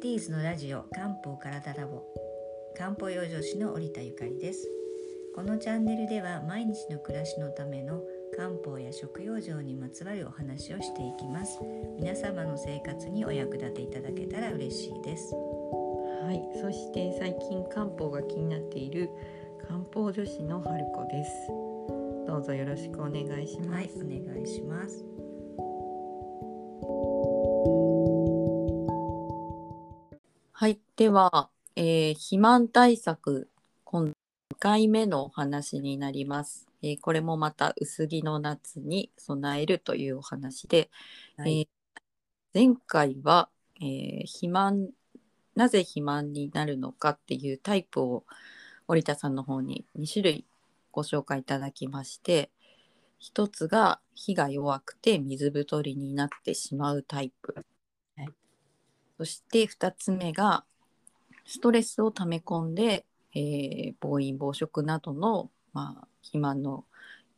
ティーズのラジオ漢方体ラボ漢方養生師の織田ゆかりです。このチャンネルでは毎日の暮らしのための漢方や食養生にまつわるお話をしていきます。皆様の生活にお役立ていただけたら嬉しいです。はい、そして最近漢方が気になっている漢方女子の春子です。どうぞよろしくお願いします。はいお願いしますでは、えー肥満対策今2回目のお話になります。えーこれもまた薄着の夏に備えるというお話で、はい。えー前回は、えー肥満なぜ肥満になるのかっていうタイプを織田さんの方に2種類ご紹介いただきまして一つが火が弱くて水太りになってしまうタイプ、はい。そして2つ目がストレスを溜め込んで、えー暴飲暴食などの、まあ、肥満の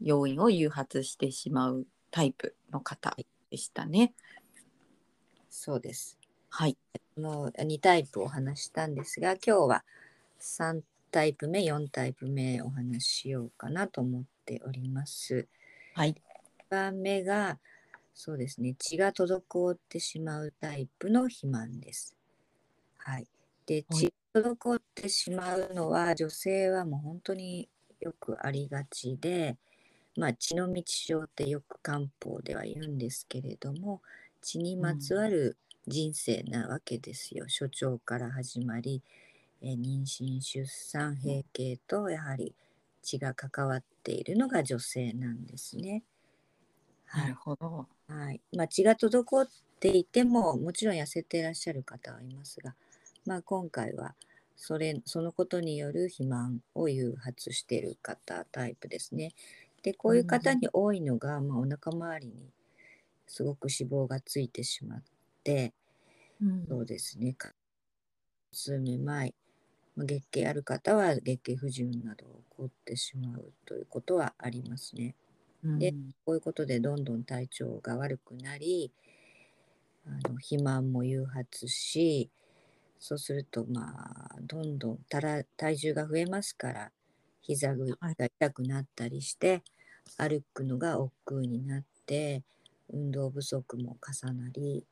要因を誘発してしまうタイプの方でしたね。そうですはい、もう2タイプお話したんですが今日は3タイプ目4タイプ目お話ししようかなと思っております。はい、1番目がそうですね血が滞ってしまうタイプの肥満です。はい、ではい血が滞ってしまうのは女性はもう本当によくありがちで、まあ、血の道症ってよく漢方では言うんですけれども血にまつわる人生なわけですよ、所長から始まり、えー妊娠出産閉経とやはり血が関わっているのが女性なんですね。なるほど。はいまあ、血が滞っていてももちろん痩せていらっしゃる方はいますが、まあ、今回はそれそのことによる肥満を誘発している方タイプですね。でこういう方に多いのが、まあ、お腹周りにすごく脂肪がついてしまってうんそうですねか数めまいまあ月経ある方は月経不順など起こってしまうということはありますね。でうんこういうことでどんどん体調が悪くなりあの肥満も誘発しそうするとまあどんどんたら体重が増えますから膝がはい痛くなったりして、歩くのが億劫になって運動不足も重なり、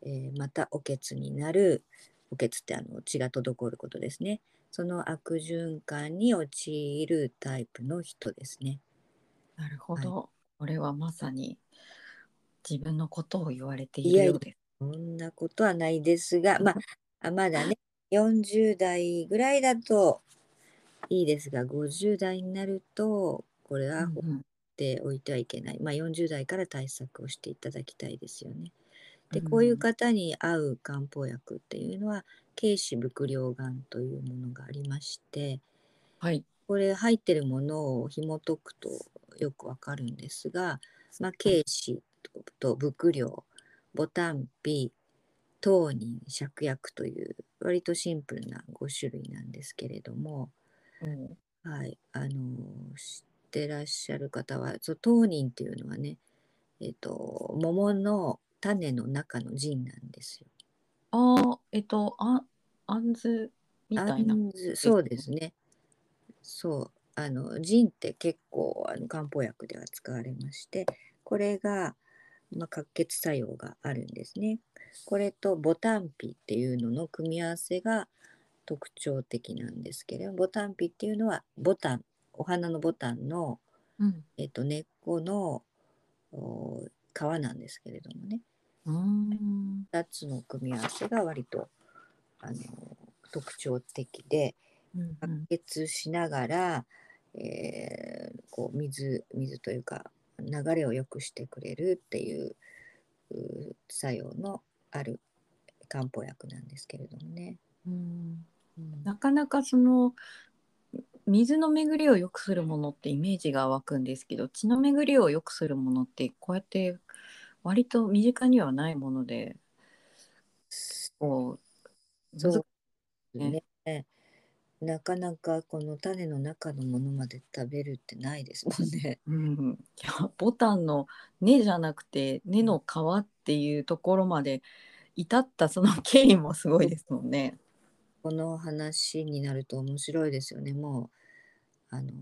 えーまたおけつになるおけつってあの血が滞ることですねその悪循環に陥るタイプの人ですね。なるほど、これはまさに自分のことを言われているようです。そんなことはないですが、まあ、あまだね、40代ぐらいだといいですが、50代になると、これは放っうんておいてはいけない。まあ、40代から対策をしていただきたいですよね。で、うんこういう方に合う漢方薬っていうのは、軽視伏量丸というものがありまして、はい、これ入ってるものを紐解くとよくわかるんですが、まあ、軽視と伏量、ボタンピ、当人、芍薬という割とシンプルな5種類なんですけれども、うんはい、あの知ってらっしゃる方は、そう当人っていうのはね、えっ、と、桃の種の中の腎なんですよ。ああ、えっと、あ、あんずみたいな。そうですね。そう。あの、腎って結構あの漢方薬では使われまして、これが、まあ、活血作用があるんですね。これとボタンピっていうのの組み合わせが特徴的なんですけれども、ボタンピっていうのはボタン、お花のボタンの、うん、えっと、根っこのお皮なんですけれどもね、うーん、2つの組み合わせが割とあの特徴的で、うん、白血しながら、えーこう水水というか流れを良くしてくれるっていうう作用のある漢方薬なんですけれどもね。うん。うんなかなかその水の巡りを良くするものってイメージが湧くんですけど血の巡りを良くするものってこうやって割と身近にはないものでこうそう難しねなかなかこの種の中のものまで食べるってないですもんね。うん、いやボタンの根じゃなくて根の皮っていうところまで至ったその経緯もすごいですもんね。この話になると面白いですよね。もうあの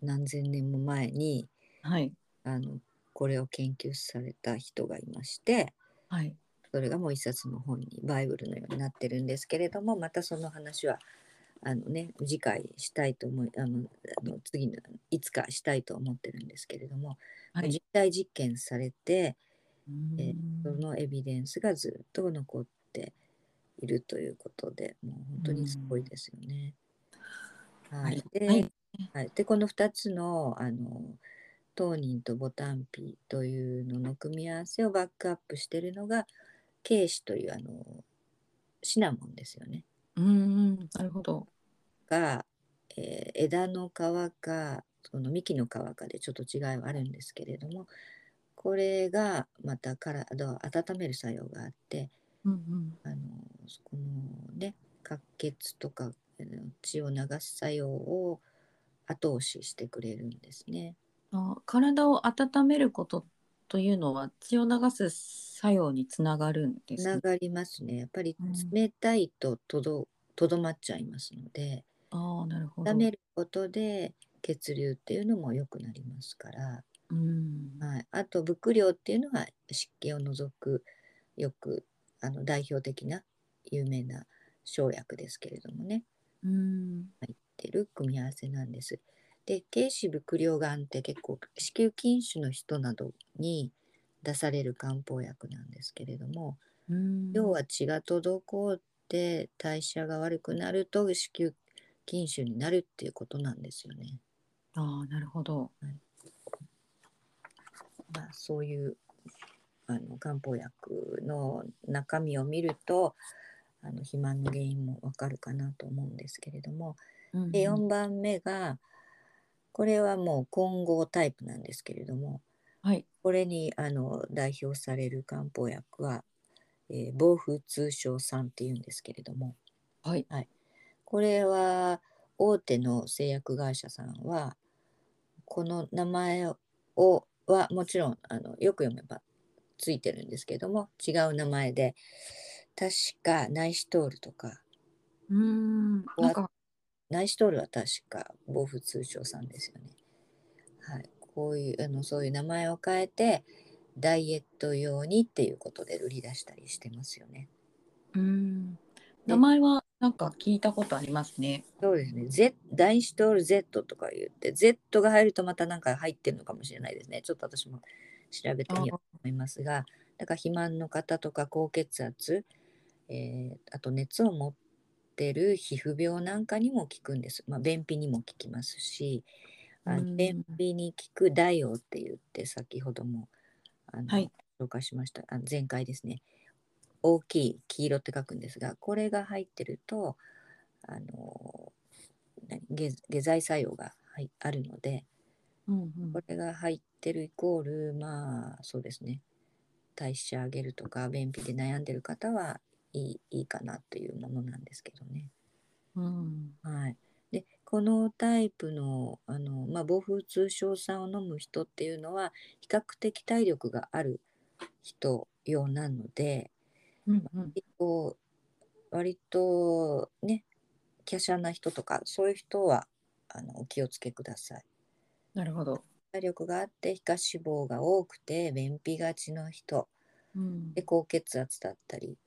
何千年も前にはい。あのこれを研究された人がいましてはい。それがもう一冊の本にバイブルのようになってるんですけれどもまたその話はあのね次回したいと思いあのあの次のいつかしたいと思ってるんですけれども、はい。実体実験されてうえーそんのエビデンスがずっと残っているということでもう本当にすごいですよね。はい、で,、はいはい、でこの2つのあの当人とボタンピというのの組み合わせをバックアップしているのがケイシというあのシナモンですよね。うん。なるほど。が、えー枝の皮かその幹の皮かでちょっと違いはあるんですけれどもこれがまた体を温める作用があってうんうん。あのこのね活血とかあの血を流す作用を後押ししてくれるんですね。あ体を温めることというのは血を流す作用につながるんですながりますね。やっぱりうん冷たいととどとどまっちゃいますのでああ、なるほど。温めることで血流っていうのも良くなりますから、うん。はい、あと伏量っていうのは湿気を除くよくあの代表的な有名な生薬ですけれどもねうん。入ってる組み合わせなんです。で軽視伏量丸って結構子宮筋腫の人などに出される漢方薬なんですけれども、うん。要は血が滞って代謝が悪くなると子宮筋腫になるっていうことなんですよね。ああ、なるほど。まあ、そういうあの漢方薬の中身を見るとあの肥満の原因もわかるかなと思うんですけれどもうんうんで4番目がこれはもう混合タイプなんですけれどもはい。これにあの代表される漢方薬は、えー、防風通商酸っていうんですけれどもはい。これは大手の製薬会社さんはこの名前をはもちろんあのよく読めばついてるんですけども違う名前で確かナイシトールとかうん。なんか、ナイシトールは確か防風通商さんですよね。はい、こういうあのそういう名前を変えてダイエット用にっていうことで売り出したりしてますよね。うん。名前はなんか聞いたことありますね。そうですね。Z、ダイシトール Z とか言って、Z が入るとまたなんか入ってるのかもしれないですね。ちょっと私も調べてみようと思いますが、だから肥満の方とか高血圧、えーあと熱を持ってる皮膚病なんかにも効くんです。まあ、便秘にも効きますし、あうんの便秘に効くダイオって言って、先ほどもあの、はい紹介しました。あの前回ですね。大きい黄色って書くんですが、これが入ってると、あの何下下剤作用が、はい、あるのでうんうんこれが入ってるイコールまあそうですね代謝上げるとか便秘で悩んでる方はいいいいかなというものなんですけどね。うん。はい、でこのタイプのあの、まあ、防風通商酸を飲む人っていうのは比較的体力がある人用なのでうんうん。割と割とね華奢な人とかそういう人はあのお気をつけください。なるほど。体力があって皮下脂肪が多くて便秘がちの人うんで高血圧だったり、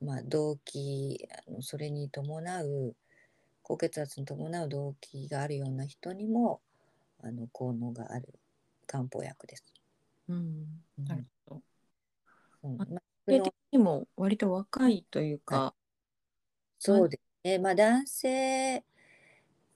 まあ、動悸あのそれに伴う高血圧に伴う動悸があるような人にもあの効能がある漢方薬です。うん。なるほど。うんまあ的にも割と若いというか、そうですね、まあ、男性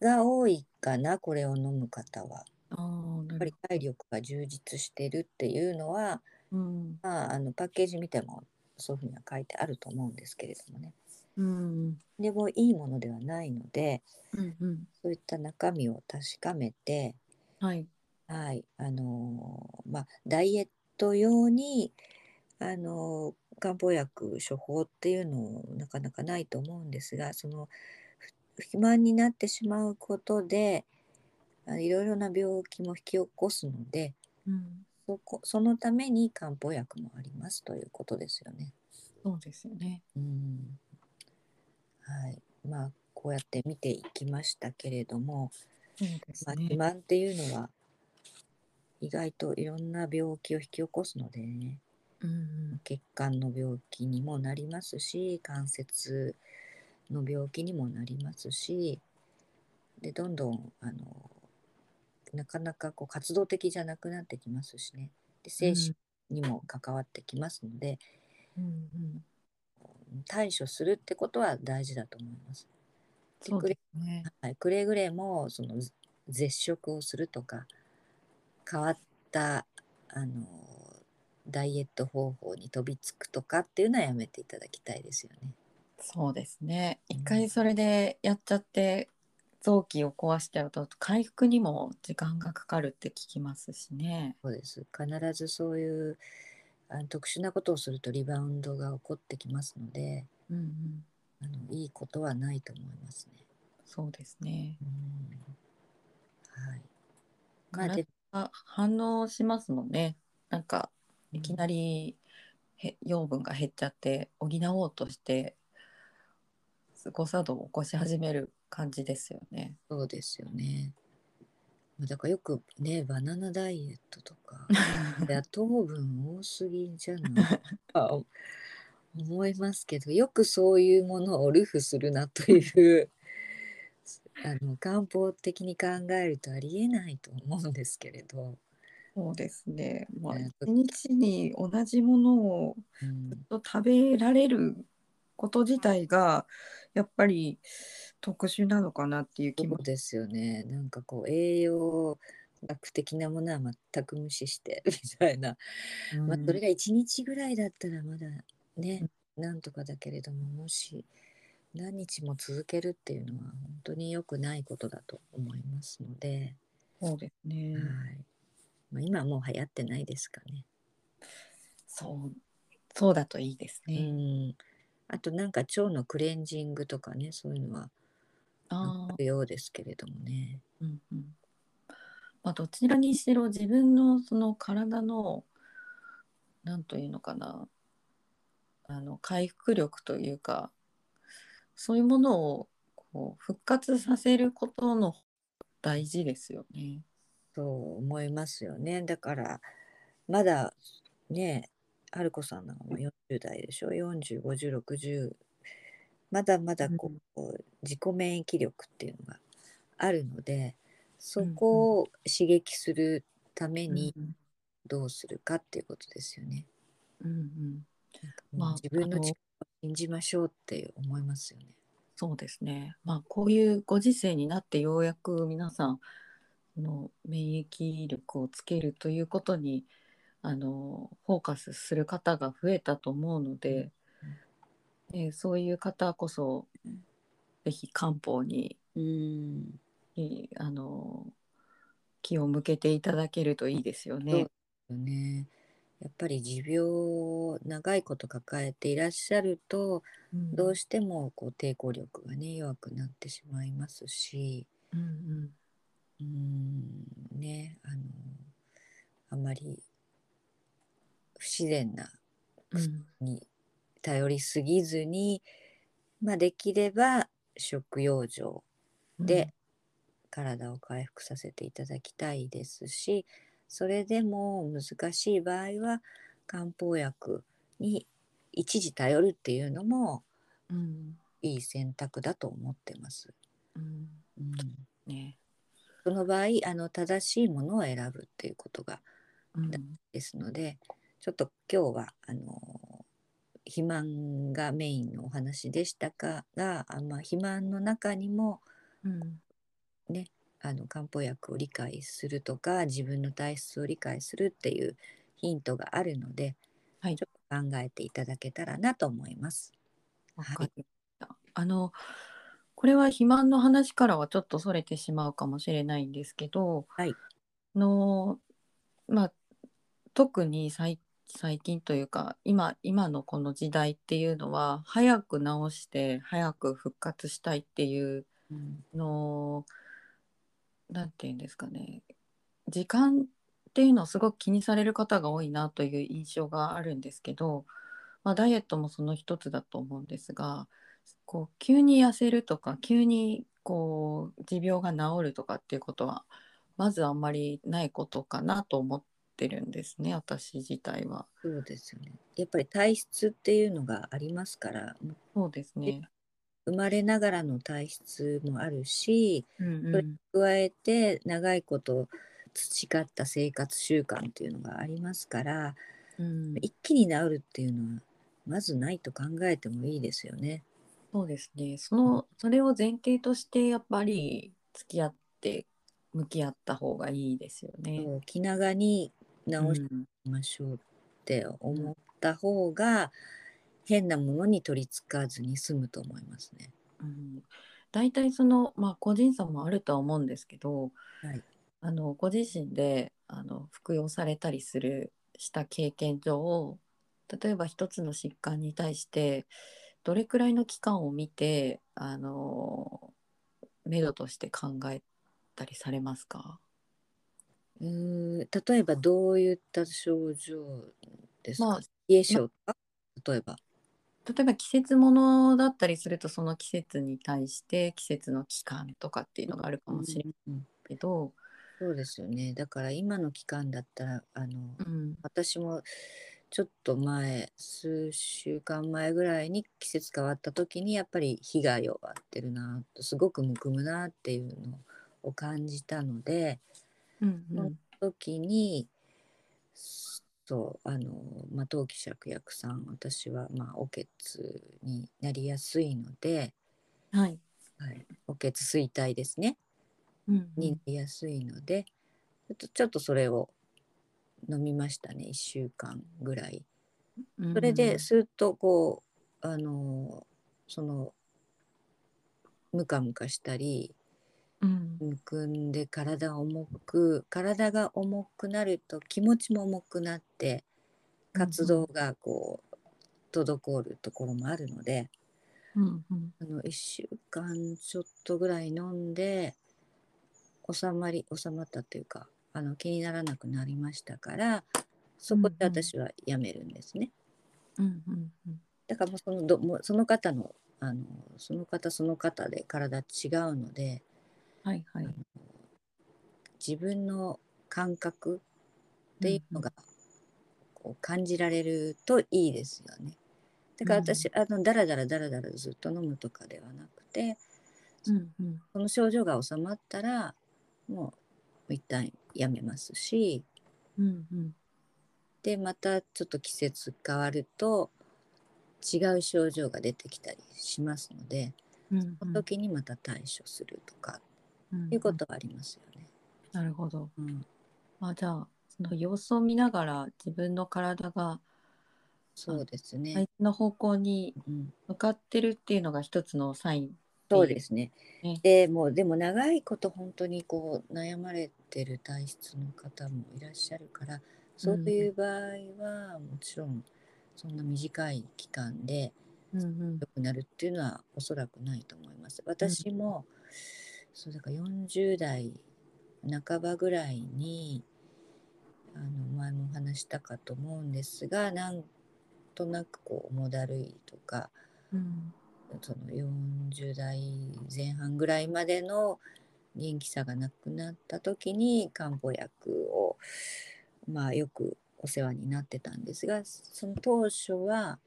が多いかなこれを飲む方は。あやっぱりる体力が充実してるっていうのは。うん。まあ、あのパッケージ見てもそういうふうには書いてあると思うんですけれどもね。うん。でもいいものではないのでうんうん。そういった中身を確かめて、はい。はいあのーまあ、ダイエット用に、あのー漢方薬処方っていうのなかなかないと思うんですがそのふ肥満になってしまうことであいろいろな病気も引き起こすのでうん。そこそのために漢方薬もありますということですよね。そうですよね。うんはいまあ、こうやって見ていきましたけれども、そうですまあ、ね肥満っていうのは意外といろんな病気を引き起こすのでねうん血管の病気にもなりますし関節の病気にもなりますしでどんどんあのなかなかこう活動的じゃなくなってきますしねで精神にも関わってきますので、うんうん対処するってことは大事だと思います。でそうですね。はい、くれぐれもそのず絶食をするとか変わったあのダイエット方法に飛びつくとかっていうのはやめていただきたいですよね。そうですね。うん一回それでやっちゃって臓器を壊しちゃうと回復にも時間がかかるって聞きますしね。そうです必ずそういうあの特殊なことをするとリバウンドが起こってきますのでうんうん、あのいいことはないと思いますね。そうですね。うんはいまあであ反応しますもんね。なんかいきなりへ養分が減っちゃって補おうとして誤作動を起こし始める感じですよね。そうですよね。まあだからよくねバナナダイエットとか 野糖分多すぎじゃない？か思いますけどよくそういうものをルフするなというあの漢方的に考えるとありえないと思うんですけれど、そうですね。まあえー一日に同じものをうんずっと食べられること自体がやっぱり特殊なのかなっていう気もそうですよね。なんかこう栄養学的なものは全く無視して みたいな。まあ、それが1日ぐらいだったらまだね、なんとかだけれどももし何日も続けるっていうのは本当に良くないことだと思いますので、そうですね。はい。まあ、今はもう流行ってないですかね。そうそうだといいですうね。んあとなんか腸のクレンジングとかねそういうのはあようですけれどもね。うんうんまあ、どちらにしろ自分のその体のなんというのかなあの回復力というかそういうものをこう復活させることの大事ですよね。そう思いますよね。だからまだね春子さんなんかも40代でしょ？405060まだまだこう、自己免疫力っていうのがあるのでそこを刺激するためにうんどうするかっていうことですよね。うんまあ自分の力を信じましょうって思いますよね。そうですね。まあこういうご時世になってようやく皆さんその免疫力をつけるということにあのフォーカスする方が増えたと思うので、えーそういう方こそぜひ漢方にうん。いあの気を向けていただけるといいですよね。よね。やっぱり持病を長いこと抱えていらっしゃるとうん。どうしてもこう抵抗力がね弱くなってしまいますし。うんうん。うーん。ねあのあまり不自然なうん。に頼りすぎずに、まあ、できれば食養生で体を回復させていただきたいですしそれでも難しい場合は漢方薬に一時頼るっていうのもうん。いい選択だと思ってます。うん。うん、ね。その場合あの正しいものを選ぶっていうことがうん。ですのでちょっと今日はあの肥満がメインのお話でしたがが、あまあ、肥満の中にもうんあの漢方薬を理解するとか自分の体質を理解するっていうヒントがあるので、はいちょっと考えていただけたらなと思います。わかりました。あのこれは肥満の話からはちょっとそれてしまうかもしれないんですけど、はいあのまあ特に最最近というか今今のこの時代っていうのは早く治して早く復活したいっていううん。のなんていうんですかね。時間っていうのをすごく気にされる方が多いなという印象があるんですけどまあ、ダイエットもその一つだと思うんですがこう急に痩せるとか急にこう持病が治るとかっていうことはまずあんまりないことかなと思ってるんですね私自体は。そうですよね。やっぱり体質っていうのがありますから、そうですね。生まれながらの体質もあるし、うんそれ加えて長いこと培った生活習慣っていうのがありますから、うん、一気に治るっていうのはまずないと考えてもいいですよね。そうですね。そのそれを前提としてやっぱり付き合って向き合った方がいいですよね。気長に治しうん。ましょうって思った方が、変なものに取りつかずに済むと思いますね。うん、大体その、まあ、個人差もあるとは思うんですけど、はい。あのご自身であの服用されたりするした経験上例えば一つの疾患に対してどれくらいの期間を見てあの目処として考えたりされますか？うーん例えばどういった症状ですか、まあ冷え性とか、例えば。例えば季節ものだったりするとその季節に対して季節の期間とかっていうのがあるかもしれないけど、そうですよね。だから今の期間だったらあの、うん。私もちょっと前数週間前ぐらいに季節変わった時にやっぱり火が弱ってるなとすごくむくむなっていうのを感じたのでうんうそのん。時にそうあの、まあ、当期芍薬さん私はまあおけつになりやすいので、はい。はい、おけつ衰退ですね。うんうん。になりやすいので、ちょっとちょっとそれを飲みましたね。1週間ぐらい。それでスーッとこうあのそのムカムカしたりうんむくんで体が重く体が重くなると気持ちも重くなって活動がこう滞るところもあるので、うんうん。あの1週間ちょっとぐらい飲んで収まり収まったというかあの気にならなくなりましたからそこで私はやめるんですね。うんうんうん。だからもうそのどもうその方のあのその方その方で体違うのではいはい。自分の感覚っていうのがこう感じられるといいですよね。だから私、あのだらだらだらだらずっと飲むとかではなくてうんうん。その症状が収まったらもう一旦やめますしうんうん。でまたちょっと季節変わると違う症状が出てきたりしますのでうんその時にまた対処するとかうんいうことはありますよね。なるほど。うん、あじゃあその様子を見ながら自分の体がそうですね、相手の方向にうん、向かってるっていうのが一つのサインそうですね。ね。でもうでも長いこと本当にこう悩まれてる体質の方もいらっしゃるからそういう場合はもちろんそんな短い期間でうんうん。良くなるっていうのはおそらくないと思います。私も、そうだから40代半ばぐらいにあの前もお話したかと思うんですがなんとなくこう重だるいとかうん。その40代前半ぐらいまでの元気さがなくなった時に漢方薬をまあよくお世話になってたんですがその当初は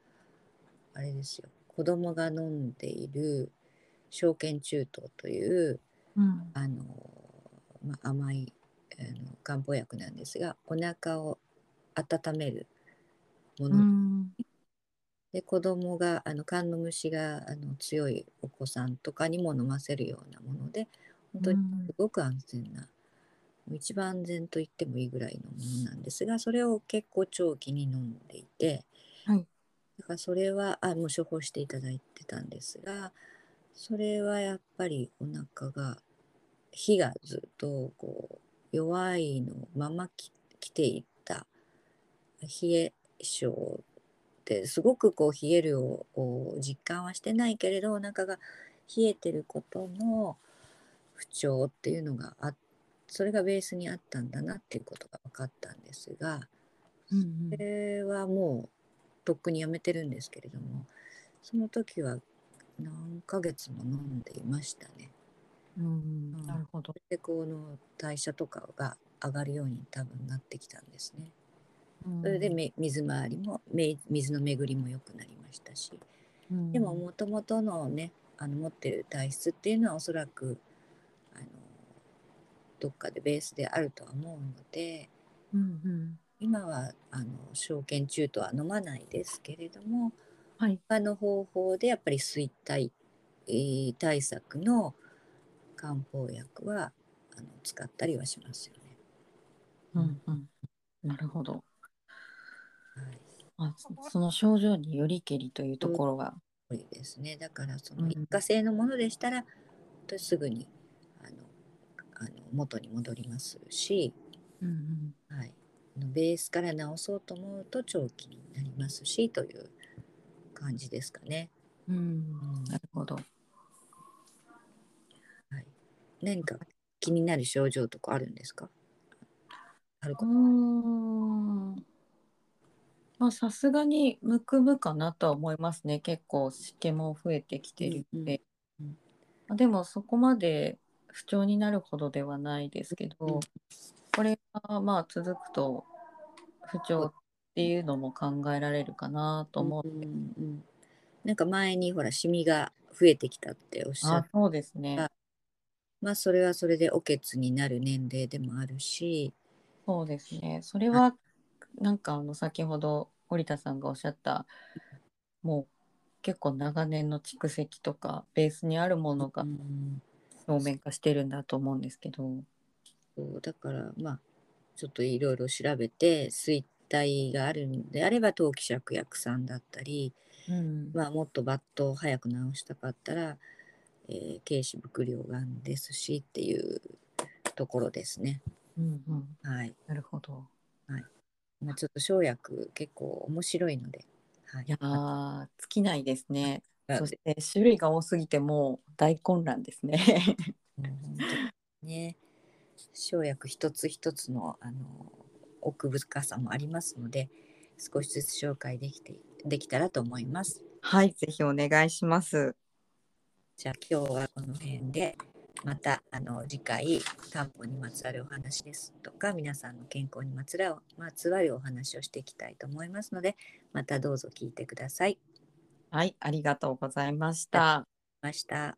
あれですよ子供が飲んでいる証券中等といううん。あの、まあ、甘いあの漢方薬なんですがお腹を温めるもうのん。で子供があの肝の虫があの強いお子さんとかにも飲ませるようなもので本当にすごく安全な、もう一番安全と言ってもいいぐらいのものなんですがそれを結構長期に飲んでいて、はい。だからそれはあもう処方していただいてたんですがそれはやっぱりお腹が火がずっとこう弱いのままき来ていた冷え性ですごくこう冷えるをを実感はしてないけれどお腹が冷えてることの不調っていうのがあそれがベースにあったんだなっていうことが分かったんですがうんそれはもうとっくにやめてるんですけれどもその時は何ヶ月も飲んでいましたね。うんうんなるほど。でこの代謝とかが上がるように多分なってきたんですね。それでめ水回りもめ水の巡りも良くなりましたしうんでももともとのねあの持ってる体質っていうのはおそらくあのどっかでベースであるとは思うのでうんうん今はあの証券中とは飲まないですけれどもはい。他の方法でやっぱり衰退えー対策の漢方薬はあの使ったりはしますよね。うんうん。なるほど。はいあそその症状によりけりというところが。多いですね。だからそうんの一過性のものでしたら、本当にすぐにあのあの元に戻りますし、うんうんはい、あのベースから治そうと思うと長期になりますしという感じですかね。うんうんなるほど。はい、何か気になる症状とかあるんですか？あるかうーん。まあさすがにむくむかなとは思いますね。結構湿気も増えてきてるので。うんうんまあでもそこまで不調になるほどではないですけど、うんこれがまあ続くと不調っていうのも考えられるかなと思う。うんうんなんか前にほらシミが増えてきたっておっしゃっあ、そうですねあ。まあそれはそれでおけつになる年齢でもあるし、そうですね。それはなんかあの先ほど堀田さんがおっしゃったもう結構長年の蓄積とかベースにあるものがうん表面化してるんだと思うんですけど。そうだからまあちょっといろいろ調べて衰退があるんであれば当期芍薬散だったり、うんまあ、もっと抜刀を早く治したかったら、えー、軽視伏量がんですしっていうところですね。うんうん、はい。なるほど。まあ、ちょっと生薬結構面白いので。はいいやー尽きないですね。あそして種類が多すぎてもう大混乱ですね。もう本当にね生薬一つ一つのあの奥深さもありますので少しずつ紹介できてできたらと思います。はい、ぜひお願いします。じゃあ今日はこの辺でまたあの次回漢方にまつわるお話ですとか皆さんの健康にまつらまつわるお話をしていきたいと思いますのでまたどうぞ聞いてください。はい、ありがとうございました。ました。